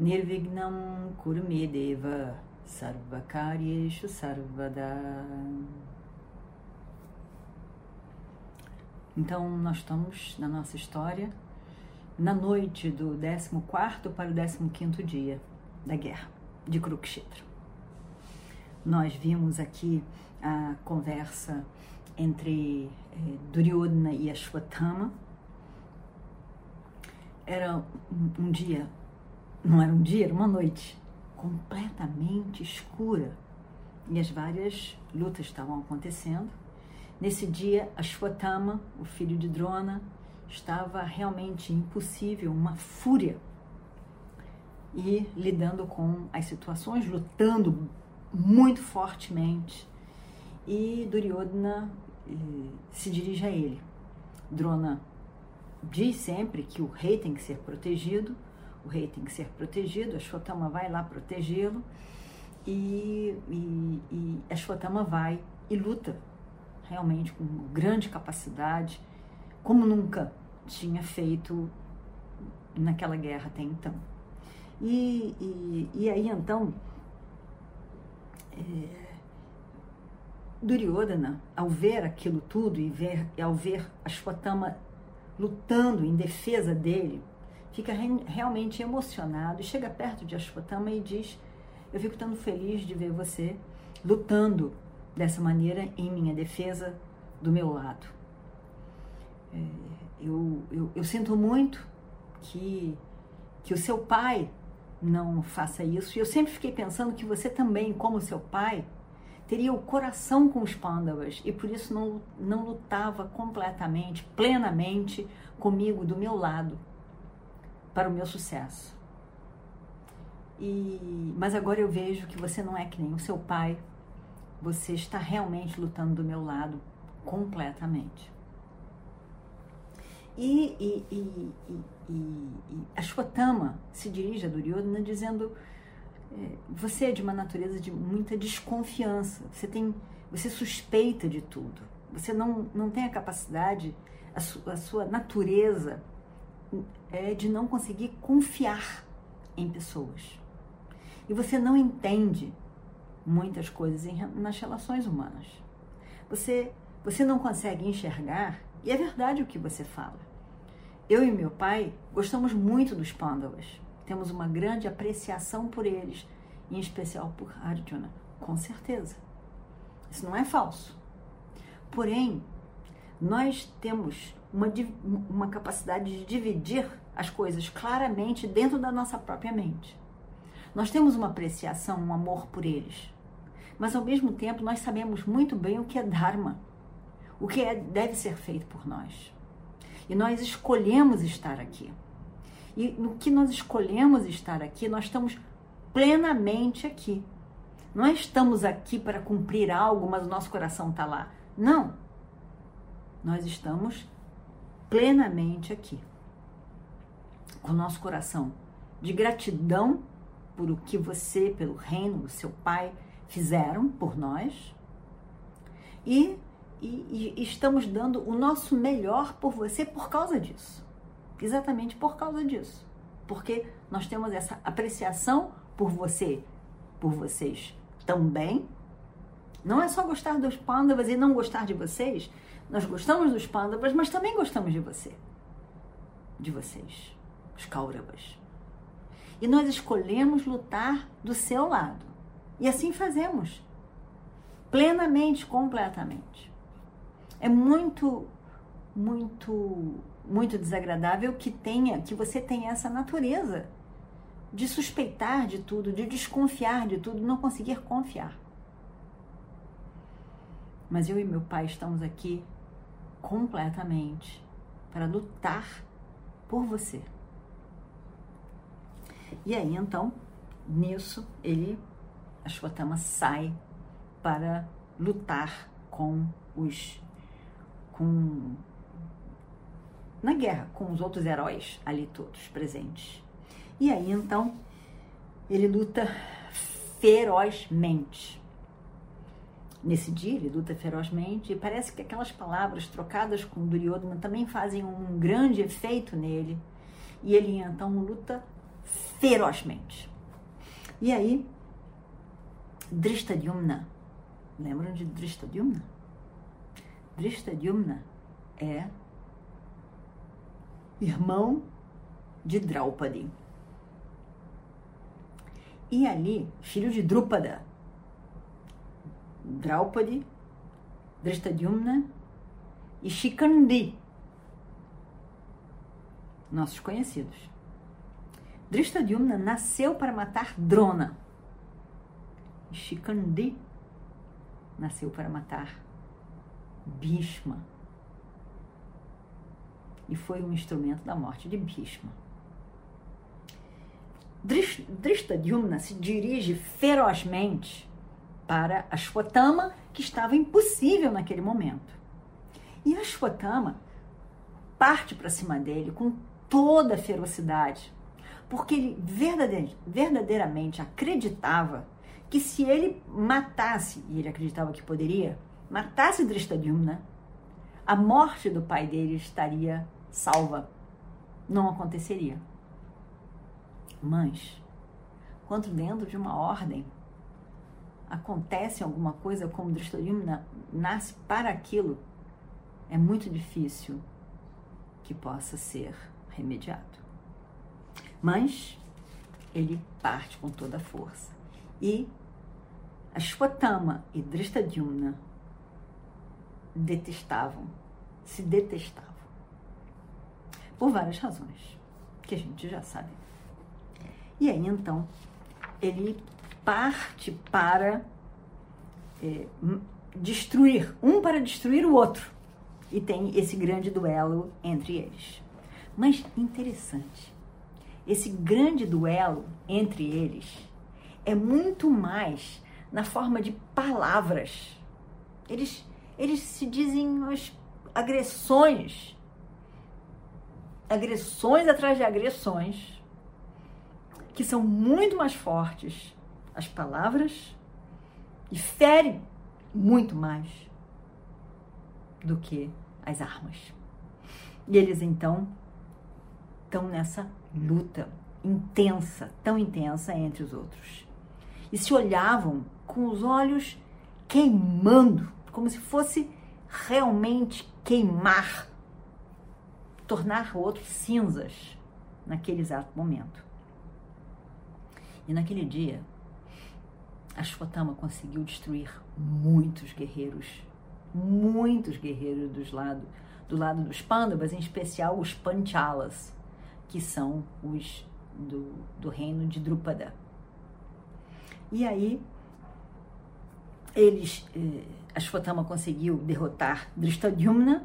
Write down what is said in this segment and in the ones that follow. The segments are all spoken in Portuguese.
Nirvignam Kurmedeva Sarvakaryeshu Sarvada Então, nós estamos na nossa história na noite do 14 para o 15 dia da guerra de Kurukshetra. Nós vimos aqui a conversa entre eh, Duryodhana e Ashwatthama. Era um, um dia, não era um dia, era uma noite completamente escura e as várias lutas estavam acontecendo. Nesse dia, Ashwatthama, o filho de Drona, estava realmente impossível, uma fúria, e lidando com as situações, lutando muito fortemente. E Duryodhana eh, se dirige a ele. Drona diz sempre que o rei tem que ser protegido, o rei tem que ser protegido, Ashwatthama vai lá protegê-lo, e, e, e Ashwatthama vai e luta realmente com grande capacidade, como nunca tinha feito naquela guerra até então. E, e, e aí então, é, Duryodhana, ao ver aquilo tudo e ver, ao ver Ashwatthama lutando em defesa dele, fica re, realmente emocionado chega perto de Ashwatthama e diz: Eu fico tão feliz de ver você lutando dessa maneira em minha defesa do meu lado. É, eu, eu, eu sinto muito que, que o seu pai não faça isso. E eu sempre fiquei pensando que você também, como seu pai, teria o coração com os Pandavas e por isso não, não lutava completamente, plenamente comigo, do meu lado, para o meu sucesso. E, mas agora eu vejo que você não é que nem o seu pai, você está realmente lutando do meu lado completamente. E, e, e, e, Ashwatthama se dirige a Duryodhana dizendo é, você é de uma natureza de muita desconfiança, você tem, você suspeita de tudo, você não, não tem a capacidade, a, su, a sua natureza é de não conseguir confiar em pessoas. E você não entende muitas coisas em, nas relações humanas. Você, você não consegue enxergar, e é verdade o que você fala. Eu e meu pai gostamos muito dos Pandavas. Temos uma grande apreciação por eles, em especial por Arjuna, com certeza. Isso não é falso. Porém, nós temos uma, uma capacidade de dividir as coisas claramente dentro da nossa própria mente. Nós temos uma apreciação, um amor por eles mas ao mesmo tempo nós sabemos muito bem o que é Dharma, o que é, deve ser feito por nós. E nós escolhemos estar aqui. E no que nós escolhemos estar aqui, nós estamos plenamente aqui. Não estamos aqui para cumprir algo, mas o nosso coração está lá. Não. Nós estamos plenamente aqui. Com o nosso coração de gratidão por o que você, pelo reino, o seu pai, fizeram por nós e, e, e estamos dando o nosso melhor por você por causa disso. Exatamente por causa disso. Porque nós temos essa apreciação por você, por vocês também. Não é só gostar dos pândavas e não gostar de vocês. Nós gostamos dos pândavas, mas também gostamos de você. De vocês, os Kauravas. E nós escolhemos lutar do seu lado. E assim fazemos. Plenamente, completamente. É muito, muito, muito desagradável que tenha, que você tenha essa natureza de suspeitar de tudo, de desconfiar de tudo, não conseguir confiar. Mas eu e meu pai estamos aqui completamente para lutar por você. E aí então nisso, ele, Ashwatthama, sai para lutar com os. com. na guerra, com os outros heróis ali todos presentes. E aí então ele luta ferozmente. Nesse dia ele luta ferozmente e parece que aquelas palavras trocadas com Duryodhana também fazem um grande efeito nele. E ele então luta ferozmente. E aí, Drishtadyumna, lembram de Drishtadyumna? Drishtadyumna é irmão de Draupadi. E ali, filho de Drupada, Draupadi, Drishtadyumna e Shikandi, nossos conhecidos. Drishtadyumna nasceu para matar Drona. E Shikandi nasceu para matar Bhishma. E foi um instrumento da morte de Bhishma. Drishtadyumna se dirige ferozmente para Ashwatthama, que estava impossível naquele momento. E Ashwatthama parte para cima dele com toda a ferocidade, porque ele verdadeiramente acreditava que se ele matasse, e ele acreditava que poderia, matasse Drishtadyumna, a morte do pai dele estaria salva. Não aconteceria. Mas, quando dentro de uma ordem acontece alguma coisa como Drishtadyumna nasce para aquilo, é muito difícil que possa ser remediado. Mas ele parte com toda a força. E Ashwatthama e Drishtadyumna detestavam, se detestavam. Por várias razões, que a gente já sabe. E aí então ele parte para é, destruir, um para destruir o outro. E tem esse grande duelo entre eles. Mas interessante, esse grande duelo entre eles é muito mais na forma de palavras. Eles, eles se dizem as agressões, agressões atrás de agressões que são muito mais fortes as palavras e ferem muito mais do que as armas. E eles então estão nessa luta intensa, tão intensa entre os outros. E se olhavam com os olhos queimando, como se fosse realmente queimar, tornar o outro cinzas naquele exato momento. E naquele dia, Ashwatthama conseguiu destruir muitos guerreiros, muitos guerreiros dos lado, do lado dos Pandavas, em especial os Panchalas, que são os do, do reino de Drupada. E aí, eles, eh, Ashwatthama conseguiu derrotar Drishtadyumna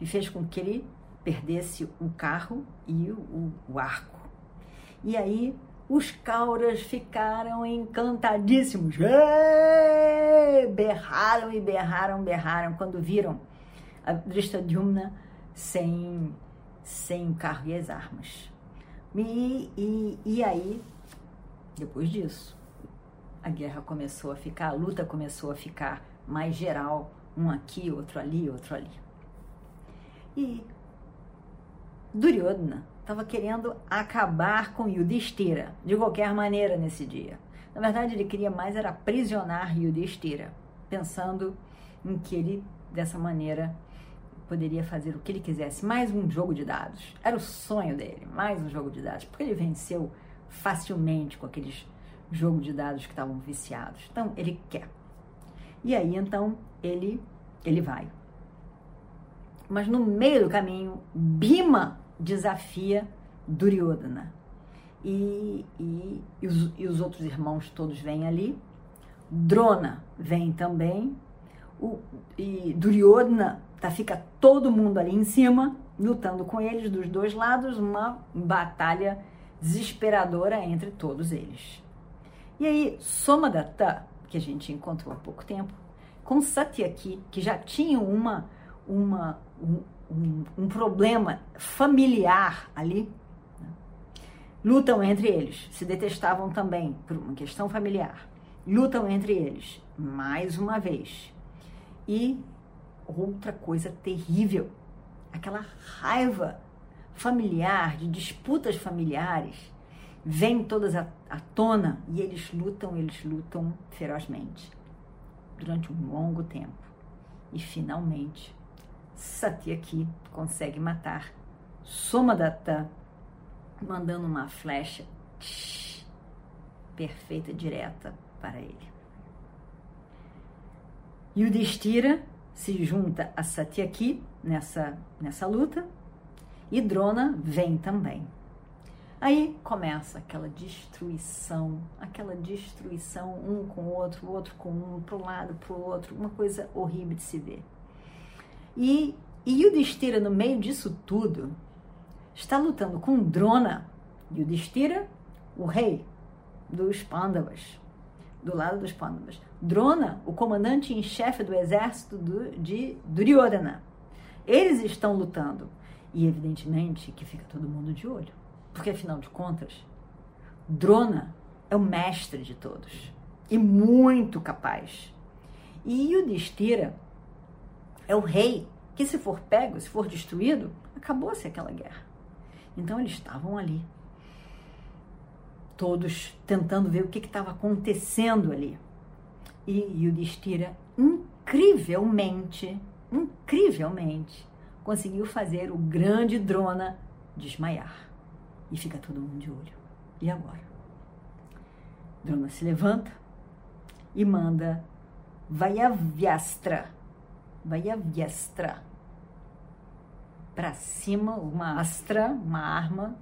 e fez com que ele perdesse o carro e o, o arco. E aí os cauras ficaram encantadíssimos. Berraram e berraram, berraram quando viram a Drishtadyumna sem, sem carro e as armas. E, e, e aí, depois disso, a guerra começou a ficar, a luta começou a ficar mais geral, um aqui, outro ali, outro ali. E Duryodhana estava querendo acabar com Yudhishthira, de qualquer maneira, nesse dia. Na verdade, ele queria mais era aprisionar Yudhishthira, pensando em que ele, dessa maneira, poderia fazer o que ele quisesse. Mais um jogo de dados. Era o sonho dele, mais um jogo de dados, porque ele venceu facilmente com aqueles jogos de dados que estavam viciados. Então, ele quer. E aí, então, ele, ele vai. Mas no meio do caminho, Bima desafia Duryodhana. E, e, e, os, e os outros irmãos todos vêm ali. Drona vem também. O, e Duryodhana tá, fica todo mundo ali em cima, lutando com eles dos dois lados, uma batalha desesperadora entre todos eles. E aí, Somadatta, que a gente encontrou há pouco tempo, com Satyaki, que já tinham uma, uma, um, um, um problema familiar ali, né? lutam entre eles, se detestavam também por uma questão familiar, lutam entre eles mais uma vez. E outra coisa terrível, aquela raiva familiar, de disputas familiares, vem todas à, tona e eles lutam, eles lutam ferozmente durante um longo tempo. E finalmente, Satyaki consegue matar Somadatta, mandando uma flecha tsh, perfeita, direta para ele. Yudhishthira se junta a Satyaki nessa, nessa luta e Drona vem também. Aí começa aquela destruição, aquela destruição um com o outro, o outro com um, para um lado, para o outro, uma coisa horrível de se ver. E, e Yudhishthira, no meio disso tudo, está lutando com Drona. Yudhishthira, o rei dos Pandavas, do lado dos Pandavas. Drona, o comandante em chefe do exército do, de Duryodhana. Eles estão lutando. E evidentemente que fica todo mundo de olho. Porque afinal de contas, Drona é o mestre de todos e muito capaz. E Yudhishthira é o rei que se for pego, se for destruído, acabou-se aquela guerra. Então eles estavam ali, todos tentando ver o que estava acontecendo ali. E Yudhishthira, incrivelmente, incrivelmente, conseguiu fazer o grande Drona desmaiar. E fica todo mundo de olho. E agora? Drona se levanta e manda Vayavyastra, Vayavyastra, para cima, uma astra, uma arma,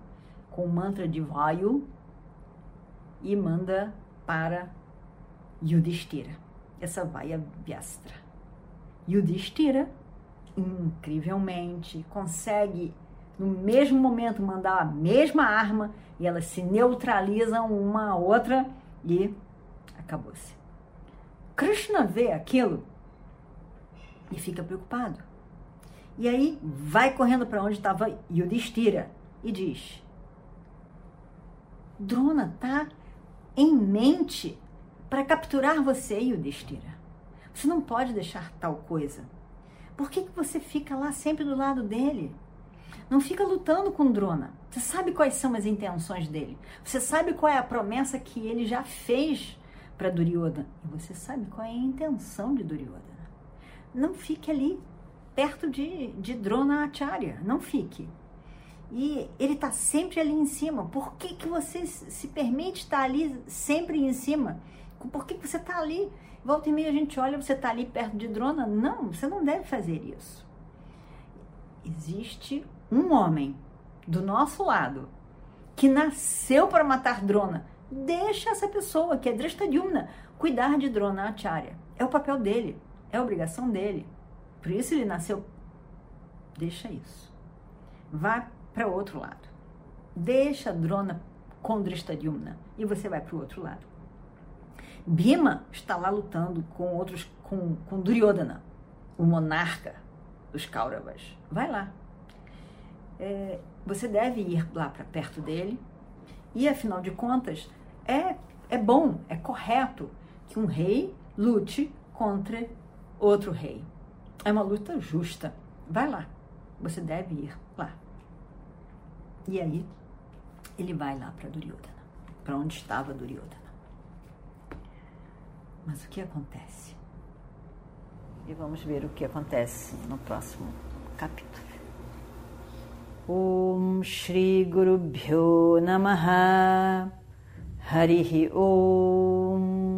com o mantra de Vayu, e manda para Yudhishthira. Essa Vayavyastra. Yudhishthira, incrivelmente, consegue no mesmo momento mandar a mesma arma e elas se neutralizam uma a outra e acabou-se. Krishna vê aquilo e fica preocupado. E aí vai correndo para onde estava Yudhishthira e diz: Drona tá em mente para capturar você, Yudhishthira. Você não pode deixar tal coisa. Por que, que você fica lá sempre do lado dele? Não fica lutando com Drona. Você sabe quais são as intenções dele. Você sabe qual é a promessa que ele já fez para Duryodhana. E você sabe qual é a intenção de Duryodhana. Não fique ali, perto de, de Drona Acharya. Não fique. E ele está sempre ali em cima. Por que, que você se permite estar ali sempre em cima? Por que, que você está ali? Volta e meia a gente olha, você está ali perto de Drona. Não, você não deve fazer isso. Existe um homem do nosso lado que nasceu para matar Drona, deixa essa pessoa, que é Drestadyumna, cuidar de Drona Acharya. É o papel dele, é a obrigação dele. Por isso ele nasceu. Deixa isso. Vá para o outro lado. Deixa Drona com Drestadyumna e você vai para o outro lado. Bhima está lá lutando com outros, com, com Duryodhana, o monarca dos Kauravas. Vai lá, é, você deve ir lá para perto dele. E afinal de contas, é, é bom, é correto que um rei lute contra outro rei. É uma luta justa. Vai lá, você deve ir lá. E aí, ele vai lá para Duryodhana, para onde estava Duryodhana. Mas o que acontece? E vamos ver o que acontece no próximo capítulo. Om Shri Guru Bhyo Namaha Harihi Om